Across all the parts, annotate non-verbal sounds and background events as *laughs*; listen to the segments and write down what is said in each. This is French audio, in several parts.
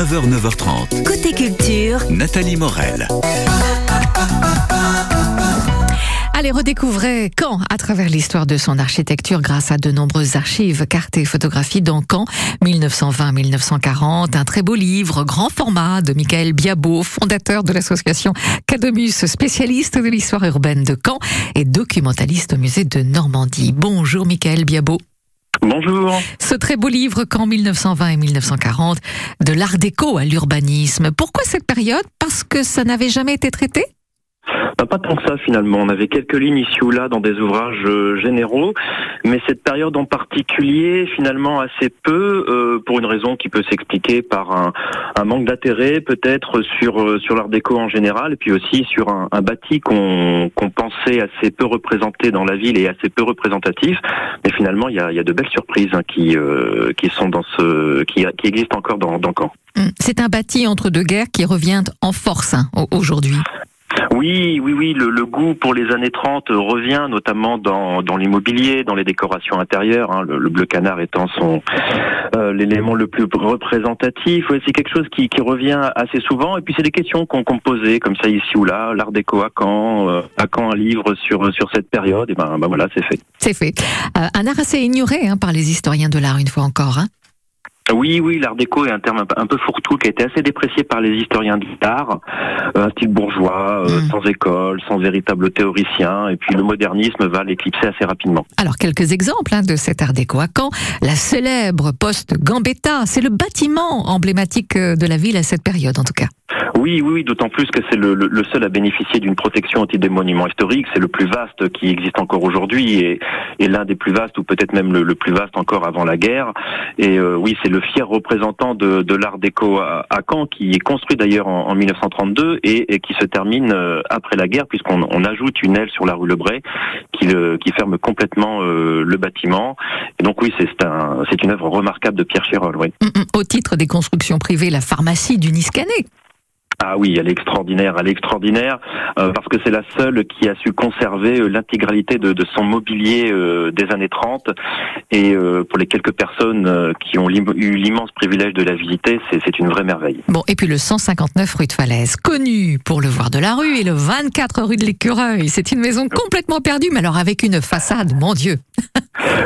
9h, 9h30. Côté culture, Nathalie Morel. Allez, redécouvrez Caen à travers l'histoire de son architecture grâce à de nombreuses archives, cartes et photographies dans Caen 1920-1940. Un très beau livre, grand format de Michael Biabot, fondateur de l'association Cadomus, spécialiste de l'histoire urbaine de Caen et documentaliste au musée de Normandie. Bonjour Michael Biabot. Bonjour. Ce très beau livre qu'en 1920 et 1940, de l'art déco à l'urbanisme. Pourquoi cette période? Parce que ça n'avait jamais été traité? Bah, pas tant que ça finalement. On avait quelques lignes ici ou là dans des ouvrages euh, généraux, mais cette période en particulier, finalement assez peu, euh, pour une raison qui peut s'expliquer par un, manque d'intérêt peut-être sur euh, sur l'art déco en général, et puis aussi sur un, bâti qu'on pensait assez peu représenté dans la ville et assez peu représentatif. Mais finalement, il y a, de belles surprises hein, qui qui existent encore dans dans Caen. Hum, C'est un bâti entre deux guerres qui revient en force hein, au- aujourd'hui. Oui, oui, oui, le, goût pour les années 30 revient notamment dans, l'immobilier, dans les décorations intérieures, hein, le, le bleu canard étant son euh, l'élément le plus représentatif. Ouais, c'est quelque chose qui, revient assez souvent. Et puis c'est des questions qu'on me posait comme ça ici ou là, l'art déco à Caen, euh, à Caen un livre sur sur cette période? Et ben, ben voilà, c'est fait. C'est fait. Euh, un art assez ignoré hein, par les historiens de l'art une fois encore. hein. Oui, oui, l'art déco est un terme un peu- fourre-tout qui a été assez déprécié par les historiens de l'art. Euh, un style bourgeois, euh, Mm. sans école, sans véritable théoricien. Et puis le modernisme va l'éclipser assez rapidement. Alors quelques exemples hein, de cet art déco à Caen. La célèbre poste Gambetta, c'est le bâtiment emblématique euh, de la ville à cette période en tout cas. Oui, oui, d'autant plus que c'est le, le- seul à bénéficier d'une protection anti des monuments historiques. C'est le plus vaste qui existe encore aujourd'hui et, et l'un des plus vastes, ou peut-être même le, plus vaste encore avant la guerre. Et euh, oui, c'est le fier représentant de, l'art déco à, Caen, qui est construit d'ailleurs en, en 1932 et, et qui se termine euh, après la guerre, puisqu'on on ajoute une aile sur la rue Lebray qui, le- qui ferme complètement euh, le bâtiment. Et donc oui, c'est un, une œuvre remarquable de Pierre Chirol. Oui. Hum, hum. Au titre des constructions privées, la pharmacie du Niscanet. Ah oui, elle est extraordinaire, elle est extraordinaire euh, parce que c'est la seule qui a su conserver euh, l'intégralité de, de son mobilier euh, des années 30 et euh, pour les quelques personnes euh, qui ont eu l'immense privilège de la visiter, c'est c'est une vraie merveille. Bon, et puis le 159 rue de Falaise, connu pour le voir de la rue, et le 24 rue de l'Écureuil. C'est une maison complètement perdue, mais alors avec une façade, mon Dieu.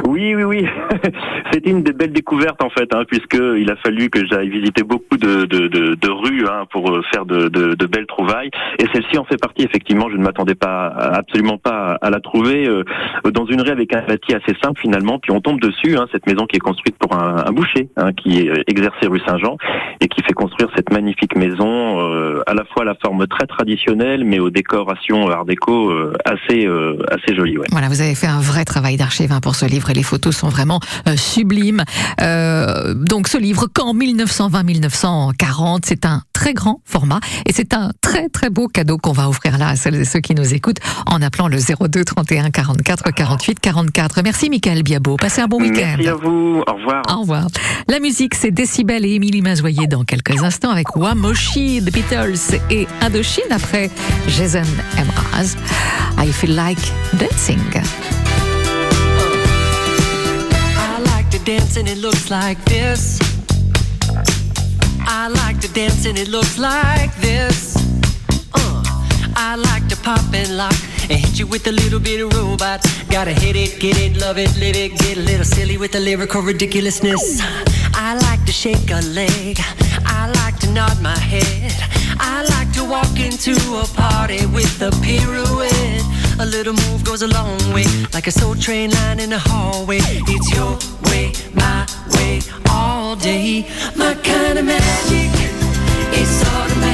Oui, oui, oui, *laughs* c'était une des belles découvertes en fait, hein, puisque il a fallu que j'aille visiter beaucoup de, de, de, de rues hein, pour euh, faire de, de, belles trouvailles. Et celle-ci en fait partie. Effectivement, je ne m'attendais pas, absolument pas à la trouver euh, dans une rue avec un bâti assez simple finalement. Puis on tombe dessus, hein, cette maison qui est construite pour un, un boucher, hein, qui est euh, exercé rue Saint-Jean et qui fait construire cette magnifique maison, euh, à la fois à la forme très traditionnelle, mais aux décorations art déco euh, assez euh, assez jolies. Ouais. Voilà, vous avez fait un vrai travail d'archive hein, pour ce livre et les photos sont vraiment euh, sublimes. Euh, donc ce livre, quand 1920-1940, c'est un très grand format et c'est un très très beau cadeau qu'on va offrir là à celles et ceux qui nous écoutent en appelant le 02 31 44 48 44. Merci Michael Biabot. Passez un bon week-end. Merci à vous. Au revoir. Au revoir. La musique, c'est Décibel et Émilie Mazoyer dans quelques instants avec Wamoshi, The Beatles et Indochine après Jason Mraz. I feel like dancing. To dance and it looks like this. I like to dance and it looks like this. Uh, I like to pop and lock and hit you with a little bit of robot. Gotta hit it, get it, love it, live it, get a little silly with the lyrical ridiculousness. I like to shake a leg. I like to nod my head. I like to walk into a party with a pirouette. A little move goes a long way, like a soul train line in the hallway. It's your way, my way, all day. My kind of magic is automatic.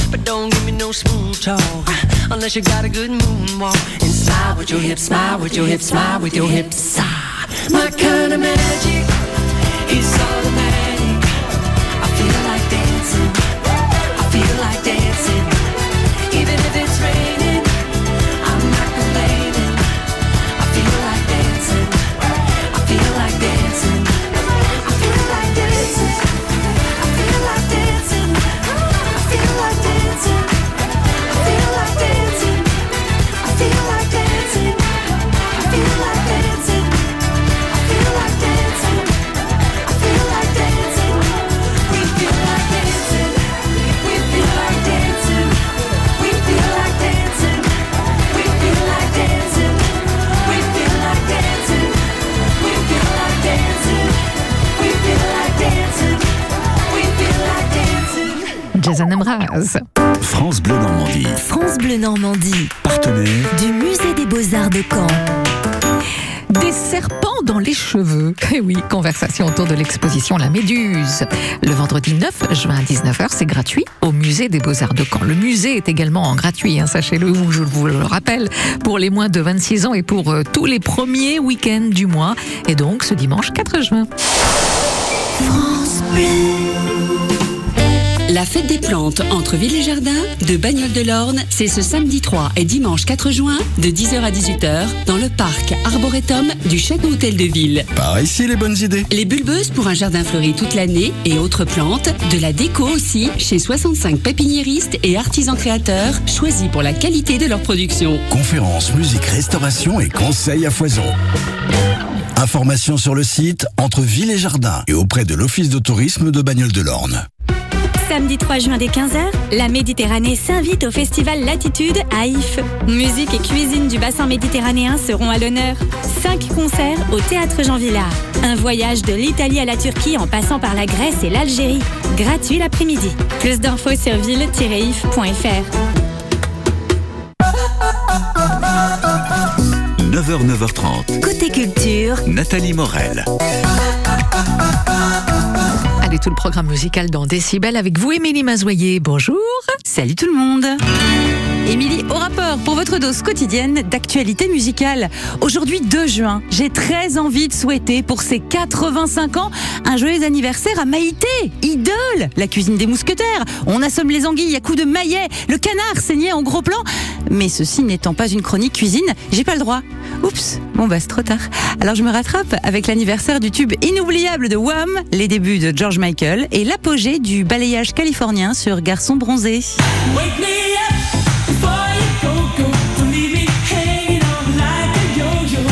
But don't give me no smooth talk unless you got a good moonwalk. And smile with your hips, smile with your hips, smile with your hips. Ah, my kind of magic is automatic. Jason. France Bleu Normandie. France Bleu Normandie, Partenaire du musée des beaux-arts de Caen. Des serpents dans les cheveux. Eh oui, conversation autour de l'exposition La Méduse. Le vendredi 9 juin à 19h, c'est gratuit au musée des Beaux-Arts de Caen. Le musée est également gratuit, hein, sachez-le, je vous le rappelle, pour les moins de 26 ans et pour euh, tous les premiers week-ends du mois. Et donc ce dimanche 4 juin. La fête des plantes entre Ville et Jardin de Bagnoles de l'Orne, c'est ce samedi 3 et dimanche 4 juin de 10h à 18h dans le parc Arboretum du Château Hôtel de Ville. Par ici les bonnes idées. Les bulbeuses pour un jardin fleuri toute l'année et autres plantes, de la déco aussi chez 65 pépiniéristes et artisans créateurs choisis pour la qualité de leur production. Conférences, musique, restauration et conseils à foison. Informations sur le site entre Ville et Jardin et auprès de l'Office de tourisme de Bagnoles de l'Orne. Samedi 3 juin dès 15h, la Méditerranée s'invite au festival Latitude à If. Musique et cuisine du bassin méditerranéen seront à l'honneur. Cinq concerts au théâtre Jean Villard. Un voyage de l'Italie à la Turquie en passant par la Grèce et l'Algérie. Gratuit l'après-midi. Plus d'infos sur ville-if.fr. 9h, 9h30. Côté culture, Nathalie Morel. Allez, tout le programme musical dans Décibel avec vous, Émilie Mazoyer. Bonjour. Salut tout le monde Émilie, au rapport pour votre dose quotidienne d'actualité musicale. Aujourd'hui 2 juin, j'ai très envie de souhaiter pour ses 85 ans un joyeux anniversaire à Maïté, idole, la cuisine des mousquetaires. On assomme les anguilles à coups de maillet, le canard saigné en gros plan. Mais ceci n'étant pas une chronique cuisine, j'ai pas le droit. Oups, bon bah c'est trop tard. Alors je me rattrape avec l'anniversaire du tube inoubliable de Wham, les débuts de George Michael et l'apogée du balayage californien sur Garçon bronzé.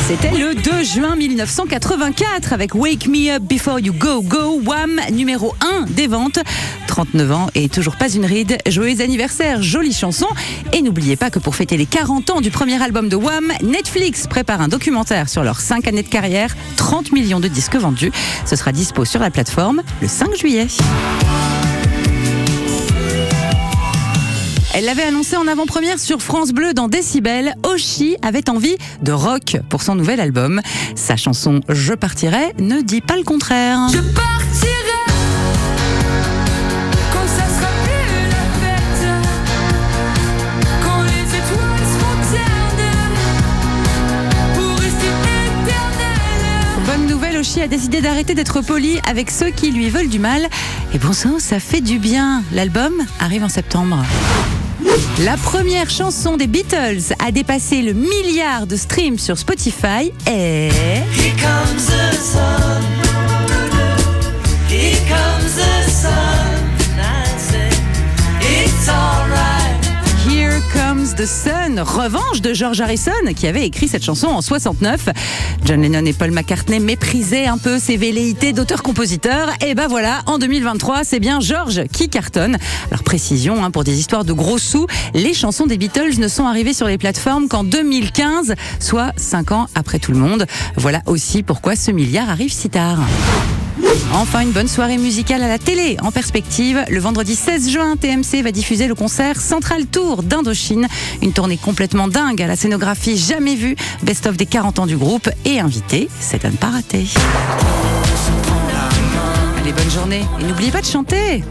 C'était le 2 juin 1984 avec Wake Me Up Before You Go Go Wham numéro 1 des ventes. 39 ans et toujours pas une ride. Joyeux anniversaire, jolie chanson. Et n'oubliez pas que pour fêter les 40 ans du premier album de Wham, Netflix prépare un documentaire sur leurs 5 années de carrière, 30 millions de disques vendus. Ce sera dispo sur la plateforme le 5 juillet. Elle l'avait annoncé en avant-première sur France Bleu dans Décibel. Oshi avait envie de rock pour son nouvel album. Sa chanson Je partirai ne dit pas le contraire. Je partirai quand ça sera plus la fête, quand les étoiles seront ternes pour rester éternelles. Bonne nouvelle, Oshi a décidé d'arrêter d'être poli avec ceux qui lui veulent du mal. Et bon sang, ça fait du bien. L'album arrive en septembre. La première chanson des Beatles a dépassé le milliard de streams sur Spotify alright. Comes the Sun, revanche de George Harrison qui avait écrit cette chanson en 69. John Lennon et Paul McCartney méprisaient un peu ses velléités d'auteur-compositeur. Et ben voilà, en 2023, c'est bien George qui cartonne. Alors précision, hein, pour des histoires de gros sous, les chansons des Beatles ne sont arrivées sur les plateformes qu'en 2015, soit 5 ans après tout le monde. Voilà aussi pourquoi ce milliard arrive si tard. Enfin, une bonne soirée musicale à la télé. En perspective, le vendredi 16 juin, TMC va diffuser le concert Central Tour d'Indochine. Une tournée complètement dingue à la scénographie jamais vue. Best-of des 40 ans du groupe et invité, c'est à ne pas rater. Allez, bonne journée. Et n'oubliez pas de chanter.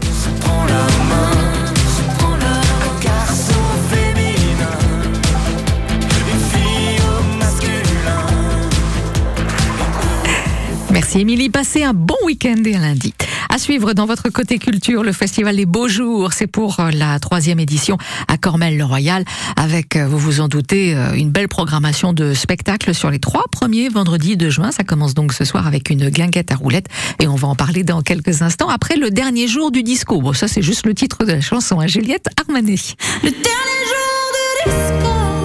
Merci Émilie, passez un bon week-end et un lundi. À suivre dans votre côté culture, le festival Les Beaux Jours, c'est pour euh, la troisième édition à Cormel-le-Royal, avec, euh, vous vous en doutez, euh, une belle programmation de spectacles sur les trois premiers vendredis de juin. Ça commence donc ce soir avec une guinguette à roulettes et on va en parler dans quelques instants. Après le dernier jour du disco, bon ça c'est juste le titre de la chanson, hein, Juliette Armanet. Le dernier jour du disco,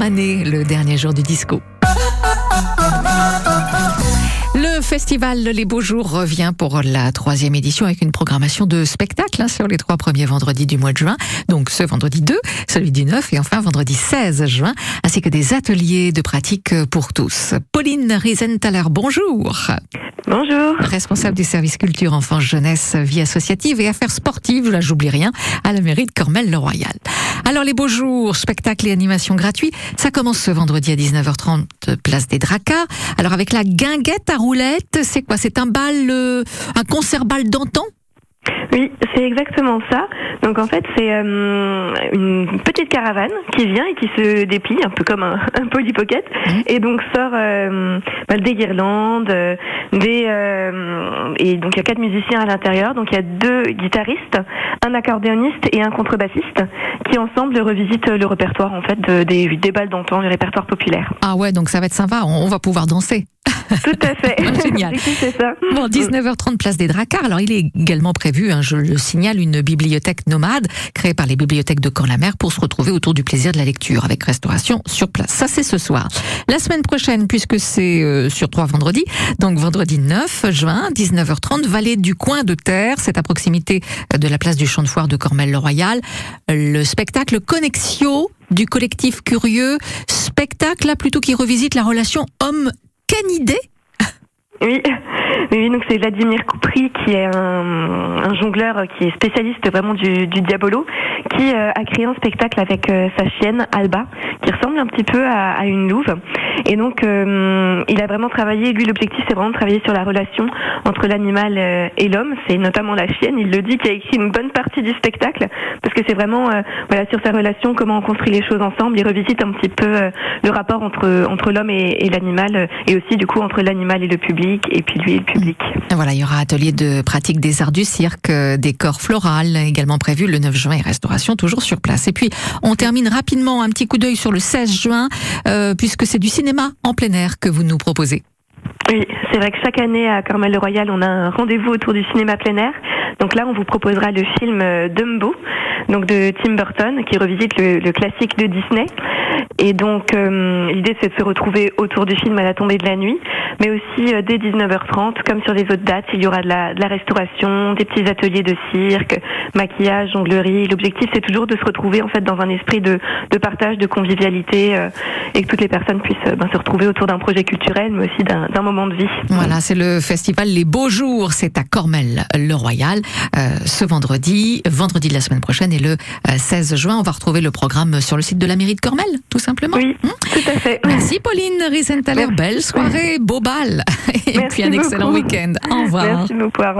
Armanet, le dernier jour du disco. Festival Les Beaux Jours revient pour la troisième édition avec une programmation de spectacles hein, sur les trois premiers vendredis du mois de juin. Donc ce vendredi 2, celui du 9 et enfin vendredi 16 juin, ainsi que des ateliers de pratique pour tous. Pauline Riesenthaler, bonjour. Bonjour. Responsable du service culture, enfance, jeunesse, vie associative et affaires sportives, là j'oublie rien, à la mairie de Cormel-le-Royal. Alors les beaux jours, spectacles et animations gratuits, ça commence ce vendredi à 19h30, place des Dracas. Alors avec la guinguette à roulettes, c'est quoi? C'est un bal, euh, un concert bal d'antan? Oui, c'est exactement ça. Donc en fait, c'est euh, une petite caravane qui vient et qui se déplie, un peu comme un, *laughs* un Polly Pocket, et donc sort euh, bah, des guirlandes, euh, des et donc il y a quatre musiciens à l'intérieur. Donc il y a deux guitaristes, un accordéoniste et un contrebassiste qui ensemble revisitent le répertoire en fait de- des des balles d'antan, le répertoire populaire. Ah ouais, donc ça va être sympa, on, on va pouvoir danser. *laughs* Tout à fait. *laughs* Génial. C'est ça. Bon, 19h30 place des Dracars. Alors, il est également prévu hein, je le signale, une bibliothèque nomade créée par les bibliothèques de Caen-la-Mer pour se retrouver autour du plaisir de la lecture avec restauration sur place. Ça, c'est ce soir. La semaine prochaine, puisque c'est euh, sur trois vendredis, donc vendredi 9 juin, 19h30, Vallée du Coin de Terre, c'est à proximité de la place du Champ de Foire de Cormel-le-Royal. Le spectacle Connexio du collectif Curieux, spectacle là plutôt qui revisite la relation homme-canidé. *laughs* Oui, oui, donc c'est Vladimir Koupri qui est un, un jongleur qui est spécialiste vraiment du, du diabolo, qui euh, a créé un spectacle avec euh, sa chienne Alba, qui ressemble un petit peu à, à une louve. Et donc, euh, il a vraiment travaillé, lui l'objectif c'est vraiment de travailler sur la relation entre l'animal euh, et l'homme, c'est notamment la chienne, il le dit, qui a écrit une bonne partie du spectacle, parce que c'est vraiment euh, voilà, sur sa relation, comment on construit les choses ensemble, il revisite un petit peu euh, le rapport entre, entre l'homme et, et l'animal, et aussi du coup entre l'animal et le public, et puis lui le public. Voilà, il y aura atelier de pratique des arts du cirque, euh, décor floral également prévu le 9 juin et restauration toujours sur place. Et puis, on termine rapidement un petit coup d'œil sur le 16 juin, euh, puisque c'est du cinéma en plein air que vous nous proposez. Oui, c'est vrai que chaque année à Carmel-le-Royal, on a un rendez-vous autour du cinéma plein air. Donc là, on vous proposera le film euh, Dumbo, donc de Tim Burton, qui revisite le, classique de Disney. Et donc, euh, l'idée, c'est de se retrouver autour du film à la tombée de la nuit, mais aussi euh, dès 19h30, comme sur les autres dates, il y aura de la, restauration, des petits ateliers de cirque, maquillage, jonglerie. L'objectif, c'est toujours de se retrouver en fait dans un esprit de, partage, de convivialité, et que toutes les personnes puissent ben, se retrouver autour d'un projet culturel, mais aussi d'un d'un moment de vie. Voilà, c'est le festival Les Beaux Jours, c'est à Cormel-le-Royal euh, ce vendredi, vendredi de la semaine prochaine et le euh, 16 juin. On va retrouver le programme sur le site de la mairie de Cormel, tout simplement. Oui, tout à fait. Merci Pauline Riesenthaler, belle soirée, beau bal *laughs* et Merci puis un excellent week-end. Au revoir. Merci beaucoup. au revoir.